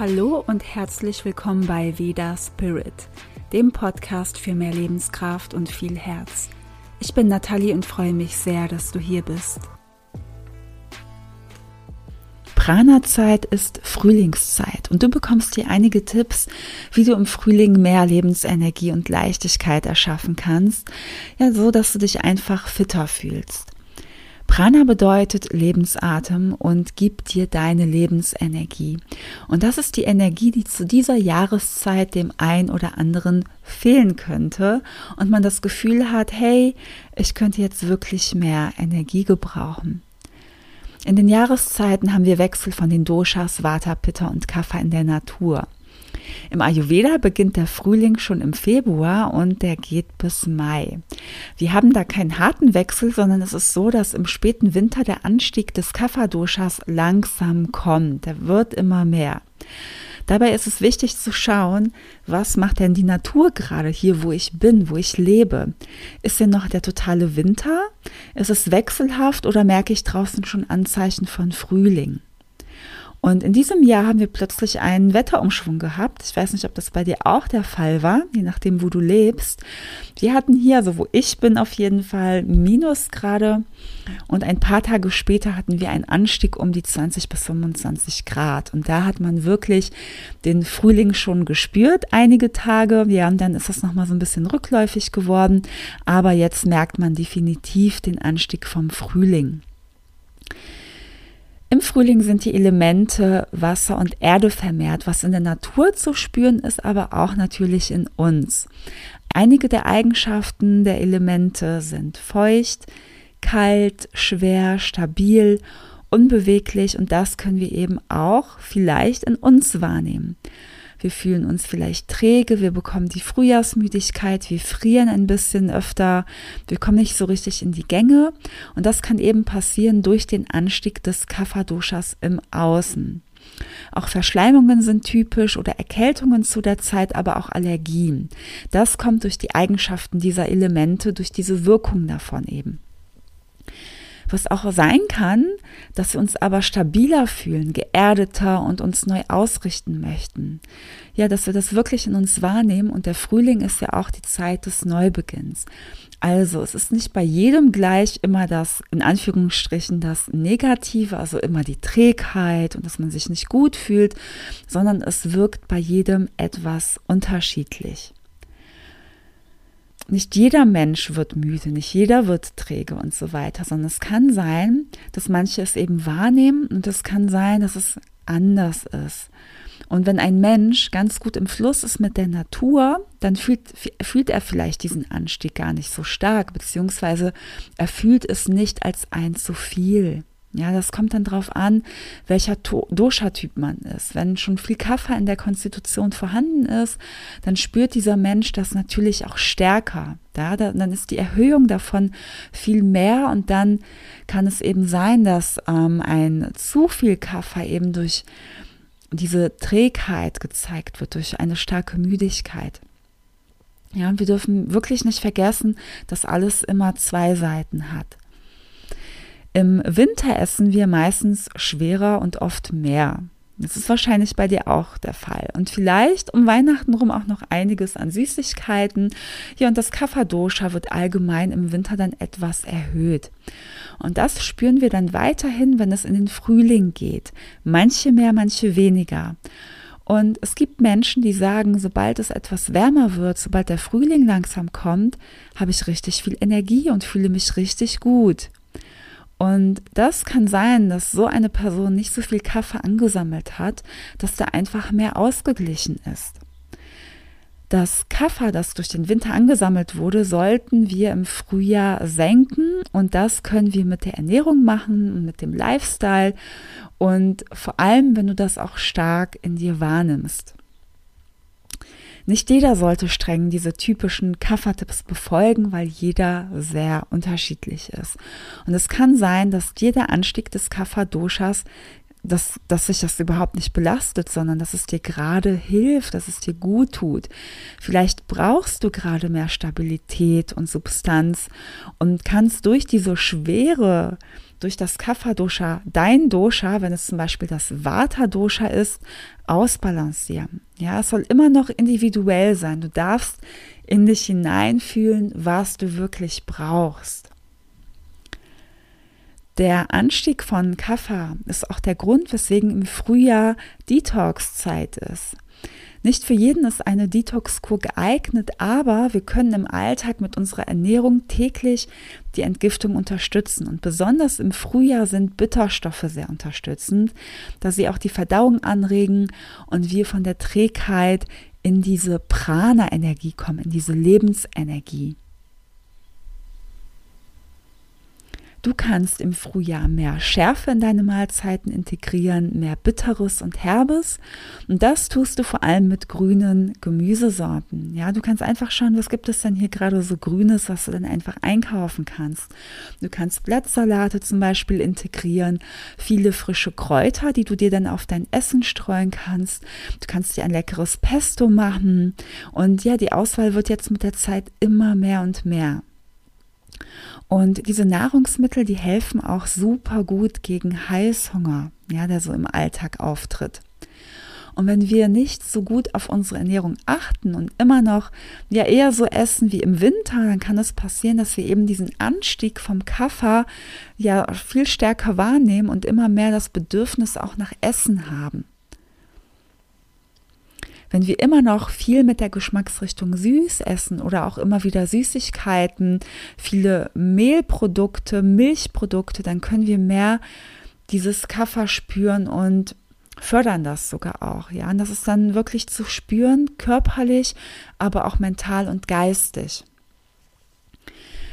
Hallo und herzlich willkommen bei Veda Spirit, dem Podcast für mehr Lebenskraft und viel Herz. Ich bin Nathalie und freue mich sehr, dass du hier bist. Prana-Zeit ist Frühlingszeit und du bekommst hier einige Tipps, wie du im Frühling mehr Lebensenergie und Leichtigkeit erschaffen kannst, ja, so dass du dich einfach fitter fühlst. Prana bedeutet Lebensatem und gibt dir deine Lebensenergie. Und das ist die Energie, die zu dieser Jahreszeit dem ein oder anderen fehlen könnte und man das Gefühl hat, hey, ich könnte jetzt wirklich mehr Energie gebrauchen. In den Jahreszeiten haben wir Wechsel von den Doshas, Vata, Pitta und Kapha in der Natur. Im Ayurveda beginnt der Frühling schon im Februar und der geht bis Mai. Wir haben da keinen harten Wechsel, sondern es ist so, dass im späten Winter der Anstieg des Kapha-Doshas langsam kommt. Der wird immer mehr. Dabei ist es wichtig zu schauen, was macht denn die Natur gerade hier, wo ich bin, wo ich lebe? Ist denn noch der totale Winter? Ist es wechselhaft oder merke ich draußen schon Anzeichen von Frühling? Und in diesem Jahr haben wir plötzlich einen Wetterumschwung gehabt. Ich weiß nicht, ob das bei dir auch der Fall war, je nachdem, wo du lebst. Wir hatten hier, also wo ich bin, auf jeden Fall Minusgrade. Und ein paar Tage später hatten wir einen Anstieg um die 20 bis 25 Grad. Und da hat man wirklich den Frühling schon gespürt, einige Tage. Ja, und dann ist das nochmal so ein bisschen rückläufig geworden. Aber jetzt merkt man definitiv den Anstieg vom Frühling. Im Frühling sind die Elemente Wasser und Erde vermehrt, was in der Natur zu spüren ist, aber auch natürlich in uns. Einige der Eigenschaften der Elemente sind feucht, kalt, schwer, stabil, unbeweglich und das können wir eben auch vielleicht in uns wahrnehmen. Wir fühlen uns vielleicht träge, wir bekommen die Frühjahrsmüdigkeit, wir frieren ein bisschen öfter, wir kommen nicht so richtig in die Gänge. Und das kann eben passieren durch den Anstieg des Kapha-Doshas im Außen. Auch Verschleimungen sind typisch oder Erkältungen zu der Zeit, aber auch Allergien. Das kommt durch die Eigenschaften dieser Elemente, durch diese Wirkung davon eben. Was auch sein kann, dass wir uns aber stabiler fühlen, geerdeter und uns neu ausrichten möchten. Ja, dass wir das wirklich in uns wahrnehmen und der Frühling ist ja auch die Zeit des Neubeginns. Also es ist nicht bei jedem gleich immer das, in Anführungsstrichen, das Negative, also immer die Trägheit und dass man sich nicht gut fühlt, sondern es wirkt bei jedem etwas unterschiedlich nicht jeder Mensch wird müde, nicht jeder wird träge und so weiter, sondern es kann sein, dass manche es eben wahrnehmen und es kann sein, dass es anders ist. Und wenn ein Mensch ganz gut im Fluss ist mit der Natur, dann fühlt, fühlt er vielleicht diesen Anstieg gar nicht so stark, beziehungsweise er fühlt es nicht als ein zu viel. Ja, das kommt dann darauf an, welcher Dosha-Typ man ist. Wenn schon viel Kaffer in der Konstitution vorhanden ist, dann spürt dieser Mensch das natürlich auch stärker. Ja, dann ist die Erhöhung davon viel mehr und dann kann es eben sein, dass ähm, ein zu viel Kaffer eben durch diese Trägheit gezeigt wird, durch eine starke Müdigkeit. Ja, und wir dürfen wirklich nicht vergessen, dass alles immer zwei Seiten hat. Im Winter essen wir meistens schwerer und oft mehr. Das ist wahrscheinlich bei dir auch der Fall. Und vielleicht um Weihnachten rum auch noch einiges an Süßigkeiten. Ja, und das Kapha-Dosha wird allgemein im Winter dann etwas erhöht. Und das spüren wir dann weiterhin, wenn es in den Frühling geht. Manche mehr, manche weniger. Und es gibt Menschen, die sagen, sobald es etwas wärmer wird, sobald der Frühling langsam kommt, habe ich richtig viel Energie und fühle mich richtig gut. Und das kann sein, dass so eine Person nicht so viel Kaffee angesammelt hat, dass da einfach mehr ausgeglichen ist. Das Kaffer, das durch den Winter angesammelt wurde, sollten wir im Frühjahr senken und das können wir mit der Ernährung machen und mit dem Lifestyle und vor allem, wenn du das auch stark in dir wahrnimmst. Nicht jeder sollte streng diese typischen Kaffertipps befolgen, weil jeder sehr unterschiedlich ist. Und es kann sein, dass dir der Anstieg des Kafferdoshas dass, dass sich das überhaupt nicht belastet, sondern dass es dir gerade hilft, dass es dir gut tut. Vielleicht brauchst du gerade mehr Stabilität und Substanz und kannst durch diese Schwere, durch das Kapha-Dosha, dein Dosha, wenn es zum Beispiel das Vata-Dosha ist, ausbalancieren. Ja, es soll immer noch individuell sein. Du darfst in dich hineinfühlen, was du wirklich brauchst. Der Anstieg von Kaffer ist auch der Grund, weswegen im Frühjahr Detox-Zeit ist. Nicht für jeden ist eine Detox-Kur geeignet, aber wir können im Alltag mit unserer Ernährung täglich die Entgiftung unterstützen. Und besonders im Frühjahr sind Bitterstoffe sehr unterstützend, da sie auch die Verdauung anregen und wir von der Trägheit in diese Prana-Energie kommen, in diese Lebensenergie. Du kannst im Frühjahr mehr Schärfe in deine Mahlzeiten integrieren, mehr Bitteres und Herbes. Und das tust du vor allem mit grünen Gemüsesorten. Ja, du kannst einfach schauen, was gibt es denn hier gerade so Grünes, was du dann einfach einkaufen kannst. Du kannst Blattsalate zum Beispiel integrieren, viele frische Kräuter, die du dir dann auf dein Essen streuen kannst. Du kannst dir ein leckeres Pesto machen. Und ja, die Auswahl wird jetzt mit der Zeit immer mehr und mehr. Und diese Nahrungsmittel, die helfen auch super gut gegen Heißhunger, ja, der so im Alltag auftritt. Und wenn wir nicht so gut auf unsere Ernährung achten und immer noch ja eher so essen wie im Winter, dann kann es passieren, dass wir eben diesen Anstieg vom Kaffer ja viel stärker wahrnehmen und immer mehr das Bedürfnis auch nach Essen haben wenn wir immer noch viel mit der Geschmacksrichtung süß essen oder auch immer wieder Süßigkeiten, viele Mehlprodukte, Milchprodukte, dann können wir mehr dieses Kaffer spüren und fördern das sogar auch, ja. Und das ist dann wirklich zu spüren, körperlich, aber auch mental und geistig.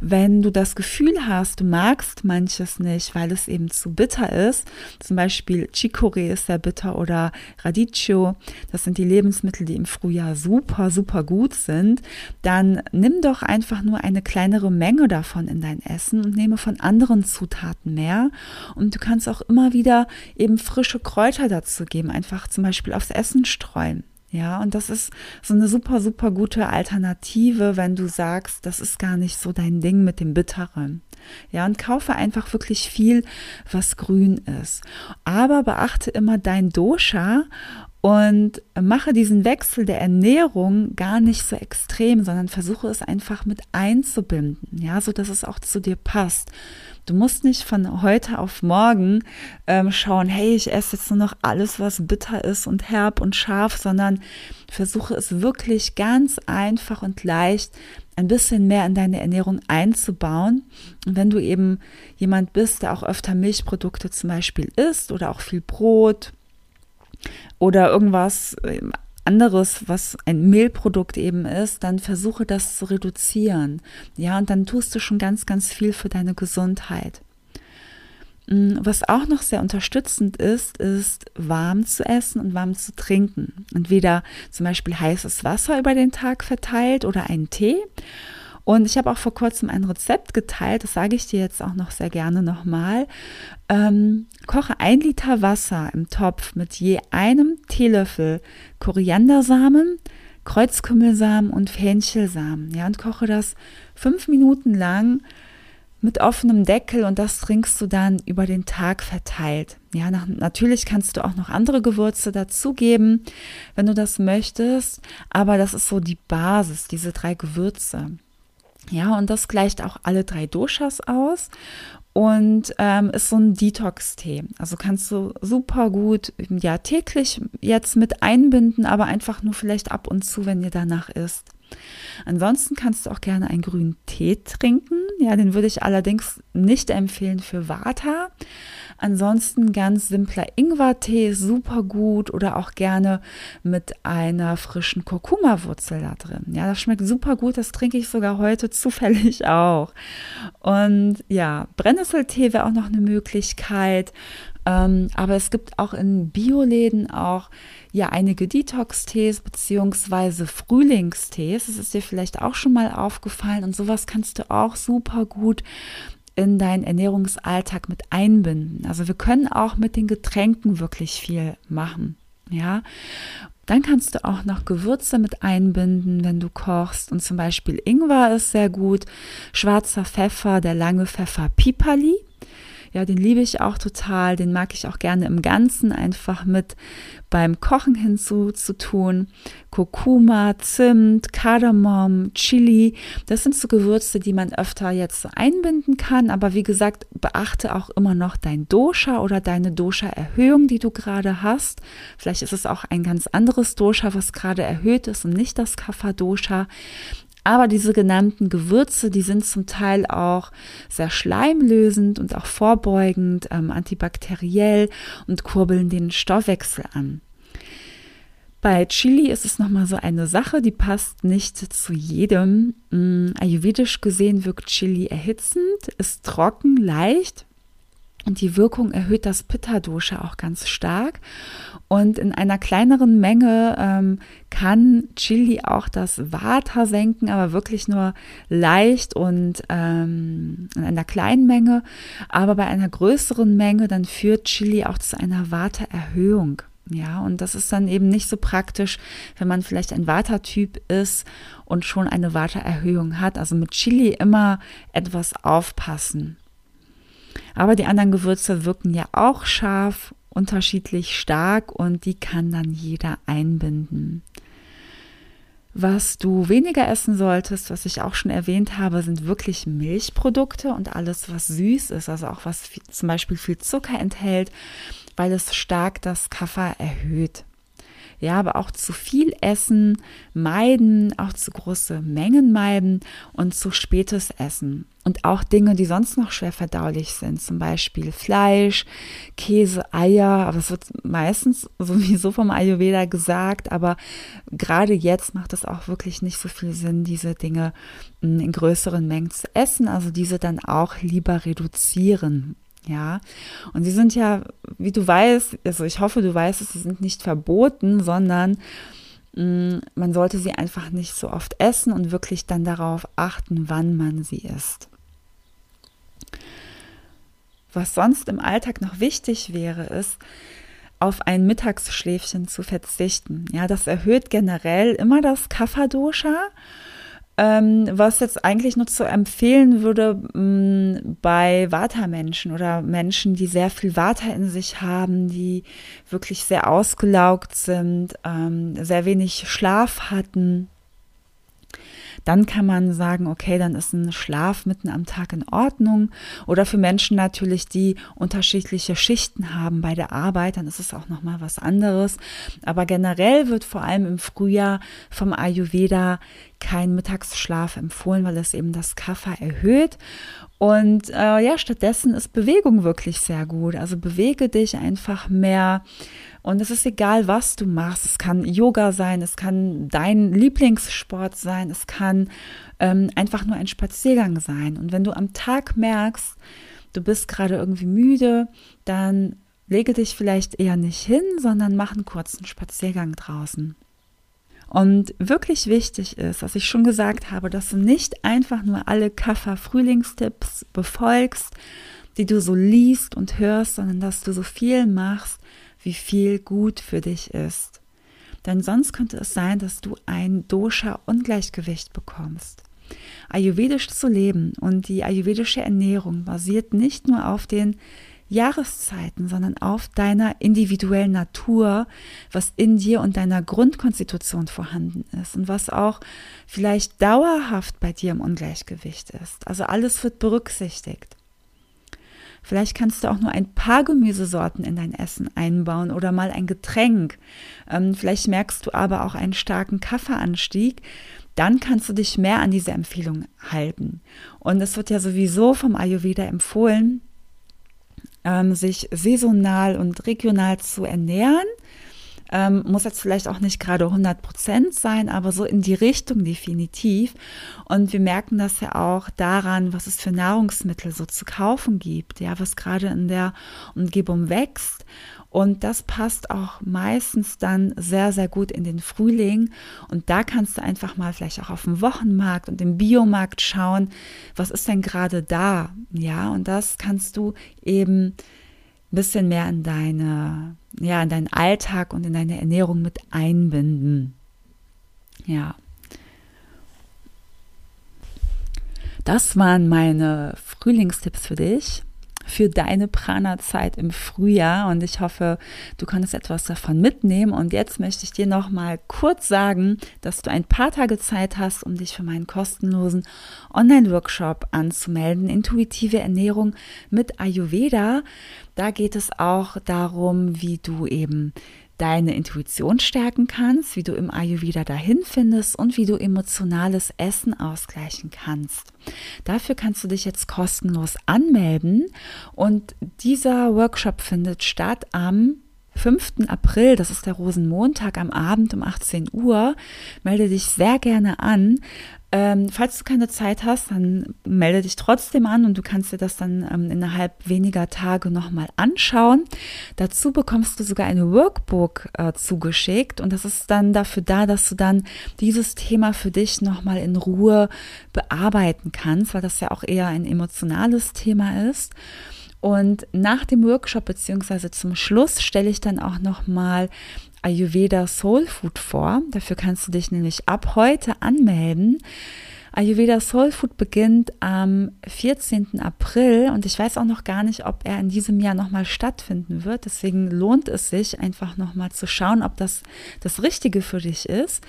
Wenn du das Gefühl hast, du magst manches nicht, weil es eben zu bitter ist, zum Beispiel Chicorée ist sehr bitter oder Radicchio, das sind die Lebensmittel, die im Frühjahr super, super gut sind, dann nimm doch einfach nur eine kleinere Menge davon in dein Essen und nehme von anderen Zutaten mehr. Und du kannst auch immer wieder eben frische Kräuter dazu geben, einfach zum Beispiel aufs Essen streuen. Ja, und das ist so eine super, super gute Alternative, wenn du sagst, das ist gar nicht so dein Ding mit dem Bitteren. Ja, und kaufe einfach wirklich viel, was grün ist. Aber beachte immer dein Dosha und mache diesen Wechsel der Ernährung gar nicht so extrem, sondern versuche es einfach mit einzubinden, ja, so dass es auch zu dir passt. Du musst nicht von heute auf morgen ähm, schauen, hey, ich esse jetzt nur noch alles, was bitter ist und herb und scharf, sondern versuche es wirklich ganz einfach und leicht ein bisschen mehr in deine Ernährung einzubauen. Und wenn du eben jemand bist, der auch öfter Milchprodukte zum Beispiel isst oder auch viel Brot oder irgendwas ähm, anderes, was ein Mehlprodukt eben ist, dann versuche das zu reduzieren. Ja, und dann tust du schon ganz, ganz viel für deine Gesundheit. Mm, was auch noch sehr unterstützend ist, ist warm zu essen und warm zu trinken. Entweder zum Beispiel heißes Wasser über den Tag verteilt oder einen Tee und ich habe auch vor kurzem ein Rezept geteilt, das sage ich dir jetzt auch noch sehr gerne nochmal. Ähm, koche ein Liter Wasser im Topf mit je einem Teelöffel Koriandersamen, Kreuzkümmelsamen und Fenchelsamen. Ja, und koche das fünf Minuten lang mit offenem Deckel und das trinkst du dann über den Tag verteilt. Ja, nach, natürlich kannst du auch noch andere Gewürze dazugeben, wenn du das möchtest, aber das ist so die Basis, diese drei Gewürze. Ja, und das gleicht auch alle drei Doshas aus und ähm, ist so ein Detox-Tee. Also kannst du super gut ja täglich jetzt mit einbinden, aber einfach nur vielleicht ab und zu, wenn dir danach ist. Ansonsten kannst du auch gerne einen grünen Tee trinken. Ja, den würde ich allerdings nicht empfehlen für Vata. Ansonsten ganz simpler Ingwertee, super gut oder auch gerne mit einer frischen Kurkuma-Wurzel da drin. Ja, das schmeckt super gut, das trinke ich sogar heute zufällig auch. Und ja, Brennnesseltee wäre auch noch eine Möglichkeit. Ähm, aber es gibt auch in Bioläden auch ja einige Detox-Tees beziehungsweise Frühlingstees. Das ist dir vielleicht auch schon mal aufgefallen und sowas kannst du auch super gut in deinen Ernährungsalltag mit einbinden. Also wir können auch mit den Getränken wirklich viel machen. Ja, dann kannst du auch noch Gewürze mit einbinden, wenn du kochst. Und zum Beispiel Ingwer ist sehr gut, schwarzer Pfeffer, der lange Pfeffer Pipali. Ja, den liebe ich auch total. Den mag ich auch gerne im Ganzen einfach mit beim Kochen hinzutun. Kurkuma, Zimt, Kardamom, Chili. Das sind so Gewürze, die man öfter jetzt einbinden kann. Aber wie gesagt, beachte auch immer noch dein Dosha oder deine Dosha-Erhöhung, die du gerade hast. Vielleicht ist es auch ein ganz anderes Dosha, was gerade erhöht ist und nicht das Kapha-Dosha. Aber diese genannten Gewürze, die sind zum Teil auch sehr schleimlösend und auch vorbeugend, ähm, antibakteriell und kurbeln den Stoffwechsel an. Bei Chili ist es nochmal so eine Sache, die passt nicht zu jedem. Mm, ayurvedisch gesehen wirkt Chili erhitzend, ist trocken, leicht und die Wirkung erhöht das Pitta-Dosha auch ganz stark. Und in einer kleineren Menge ähm, kann Chili auch das Vata senken, aber wirklich nur leicht und ähm, in einer kleinen Menge. Aber bei einer größeren Menge, dann führt Chili auch zu einer Vata-Erhöhung. Ja, und das ist dann eben nicht so praktisch, wenn man vielleicht ein Vata-Typ ist und schon eine Vata-Erhöhung hat. Also mit Chili immer etwas aufpassen. Aber die anderen Gewürze wirken ja auch scharf, unterschiedlich stark und die kann dann jeder einbinden. Was du weniger essen solltest, was ich auch schon erwähnt habe, sind wirklich Milchprodukte und alles, was süß ist, also auch was zum Beispiel viel Zucker enthält, weil es stark das Kaffer erhöht. Ja, aber auch zu viel essen, meiden, auch zu große Mengen meiden und zu spätes Essen. Und auch Dinge, die sonst noch schwer verdaulich sind, zum Beispiel Fleisch, Käse, Eier, aber es wird meistens sowieso vom Ayurveda gesagt, aber gerade jetzt macht es auch wirklich nicht so viel Sinn, diese Dinge hm, in größeren Mengen zu essen, also diese dann auch lieber reduzieren. Ja, und sie sind ja, wie du weißt, also ich hoffe, du weißt es, sie sind nicht verboten, sondern mm, man sollte sie einfach nicht so oft essen und wirklich dann darauf achten, wann man sie isst. Was sonst im Alltag noch wichtig wäre, ist, auf ein Mittagsschläfchen zu verzichten. Ja, das erhöht generell immer das Kapha-Dosha ähm, was jetzt eigentlich nur zu empfehlen würde mh, mm, bei Vata-Menschen oder Menschen, die sehr viel Vata in sich haben, die wirklich sehr ausgelaugt sind, ähm, sehr wenig Schlaf hatten dann kann man sagen, okay, dann ist ein Schlaf mitten am Tag in Ordnung. Oder für Menschen natürlich, die unterschiedliche Schichten haben bei der Arbeit, dann ist es auch nochmal was anderes. Aber generell wird vor allem im Frühjahr vom Ayurveda kein Mittagsschlaf empfohlen, weil es eben das Kapha erhöht. Und äh, ja, stattdessen ist Bewegung wirklich sehr gut. Also bewege dich einfach mehr. Und es ist egal, was du machst. Es kann Yoga sein, es kann dein Lieblingssport sein, es kann ähm, einfach nur ein Spaziergang sein. Und wenn du am Tag merkst, du bist gerade irgendwie müde, dann lege dich vielleicht eher nicht hin, sondern mach einen kurzen Spaziergang draußen. Und wirklich wichtig ist, was ich schon gesagt habe, dass du nicht einfach nur alle Kaffer-Frühlingstipps befolgst, die du so liest und hörst, sondern dass du so viel machst, wie viel gut für dich ist. Denn sonst könnte es sein, dass du ein Dosha-Ungleichgewicht bekommst. Ayurvedisch zu leben und die ayurvedische Ernährung basiert nicht nur auf den Jahreszeiten, sondern auf deiner individuellen Natur, was in dir und deiner Grundkonstitution vorhanden ist und was auch vielleicht dauerhaft bei dir im Ungleichgewicht ist. Also alles wird berücksichtigt. Vielleicht kannst du auch nur ein paar Gemüsesorten in dein Essen einbauen oder mal ein Getränk. Ähm, vielleicht merkst du aber auch einen starken Kaffeeanstieg. Dann kannst du dich mehr an diese Empfehlung halten. Und es wird ja sowieso vom Ayurveda empfohlen, ähm, sich saisonal und regional zu ernähren. Ähm, muss jetzt vielleicht auch nicht gerade 100 Prozent sein, aber so in die Richtung definitiv. Und wir merken das ja auch daran, was es für Nahrungsmittel so zu kaufen gibt, ja, was gerade in der Umgebung wächst. Und das passt auch meistens dann sehr, sehr gut in den Frühling. Und da kannst du einfach mal vielleicht auch auf dem Wochenmarkt und im Biomarkt schauen, was ist denn gerade da? Ja, und das kannst du eben ein bisschen mehr in deine, ja, in deinen Alltag und in deine Ernährung mit einbinden. Ja. Das waren meine Frühlingstipps für dich für deine Prana-Zeit im Frühjahr und ich hoffe, du kannst etwas davon mitnehmen. Und jetzt möchte ich dir noch mal kurz sagen, dass du ein paar Tage Zeit hast, um dich für meinen kostenlosen Online-Workshop anzumelden. Intuitive Ernährung mit Ayurveda. Da geht es auch darum, wie du eben deine Intuition stärken kannst, wie du im Ayurveda dahin findest und wie du emotionales Essen ausgleichen kannst. Dafür kannst du dich jetzt kostenlos anmelden und dieser Workshop findet statt am 5. April, das ist der Rosenmontag am Abend um 18 Uhr. Melde dich sehr gerne an. Ähm, falls du keine Zeit hast, dann melde dich trotzdem an und du kannst dir das dann ähm, innerhalb weniger Tage nochmal anschauen. Dazu bekommst du sogar ein Workbook äh, zugeschickt und das ist dann dafür da, dass du dann dieses Thema für dich nochmal in Ruhe bearbeiten kannst, weil das ja auch eher ein emotionales Thema ist. Und nach dem Workshop beziehungsweise zum Schluss stelle ich dann auch nochmal Ayurveda Soul Food vor. Dafür kannst du dich nämlich ab heute anmelden. Ayurveda Soul Food beginnt am 14. April und ich weiß auch noch gar nicht, ob er in diesem Jahr nochmal stattfinden wird. Deswegen lohnt es sich einfach nochmal zu schauen, ob das das Richtige für dich ist.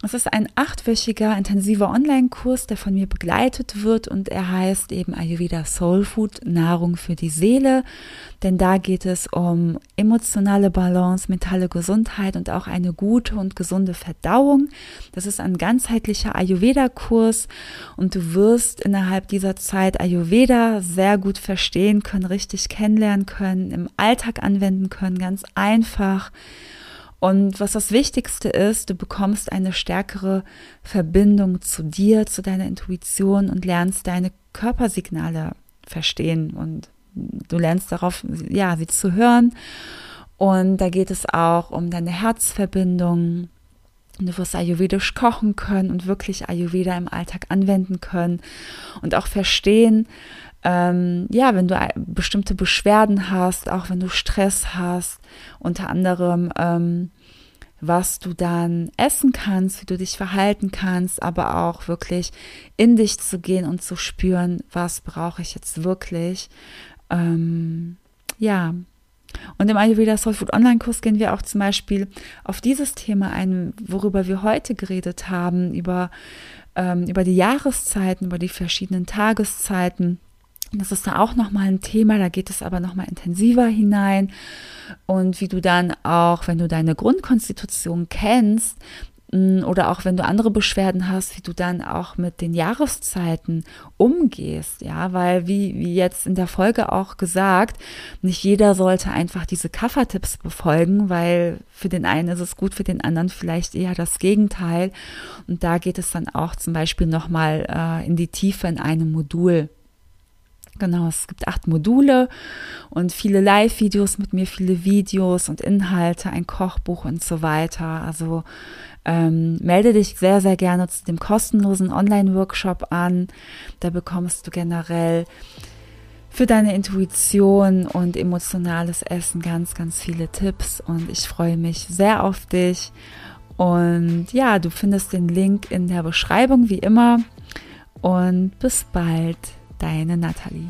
Es ist ein achtwöchiger intensiver Online-Kurs, der von mir begleitet wird und er heißt eben Ayurveda Soul Food, Nahrung für die Seele. Denn da geht es um emotionale Balance, mentale Gesundheit und auch eine gute und gesunde Verdauung. Das ist ein ganzheitlicher Ayurveda-Kurs und du wirst innerhalb dieser Zeit Ayurveda sehr gut verstehen können, richtig kennenlernen können, im Alltag anwenden können, ganz einfach und was das Wichtigste ist, du bekommst eine stärkere Verbindung zu dir, zu deiner Intuition und lernst deine Körpersignale verstehen und du lernst darauf, ja, sie zu hören. Und da geht es auch um deine Herzverbindung. Du wirst ayurvedisch kochen können und wirklich Ayurveda im Alltag anwenden können und auch verstehen, ähm, ja, wenn du bestimmte Beschwerden hast, auch wenn du Stress hast, unter anderem, ähm, was du dann essen kannst, wie du dich verhalten kannst, aber auch wirklich in dich zu gehen und zu spüren, was brauche ich jetzt wirklich. Ähm, ja. Und im Ayurveda Soul Food Online Kurs gehen wir auch zum Beispiel auf dieses Thema ein, worüber wir heute geredet haben, über, ähm, über die Jahreszeiten, über die verschiedenen Tageszeiten das ist da auch nochmal ein Thema, da geht es aber nochmal intensiver hinein. Und wie du dann auch, wenn du deine Grundkonstitution kennst, mm, oder auch wenn du andere Beschwerden hast, wie du dann auch mit den Jahreszeiten umgehst, ja, weil wie, wie jetzt in der Folge auch gesagt, nicht jeder sollte einfach diese Kaffertipps befolgen, weil für den einen ist es gut, für den anderen vielleicht eher das Gegenteil. Und da geht es dann auch zum Beispiel nochmal äh, in die Tiefe in einem Modul. Genau, es gibt acht Module und viele Live-Videos mit mir, viele Videos und Inhalte, ein Kochbuch und so weiter. Also ähm, melde dich sehr, sehr gerne zu dem kostenlosen Online-Workshop an. Da bekommst du generell für deine Intuition und emotionales Essen ganz, ganz viele Tipps und ich freue mich sehr auf dich. Und ja, du findest den Link in der Beschreibung wie immer und bis bald deine Nathalie.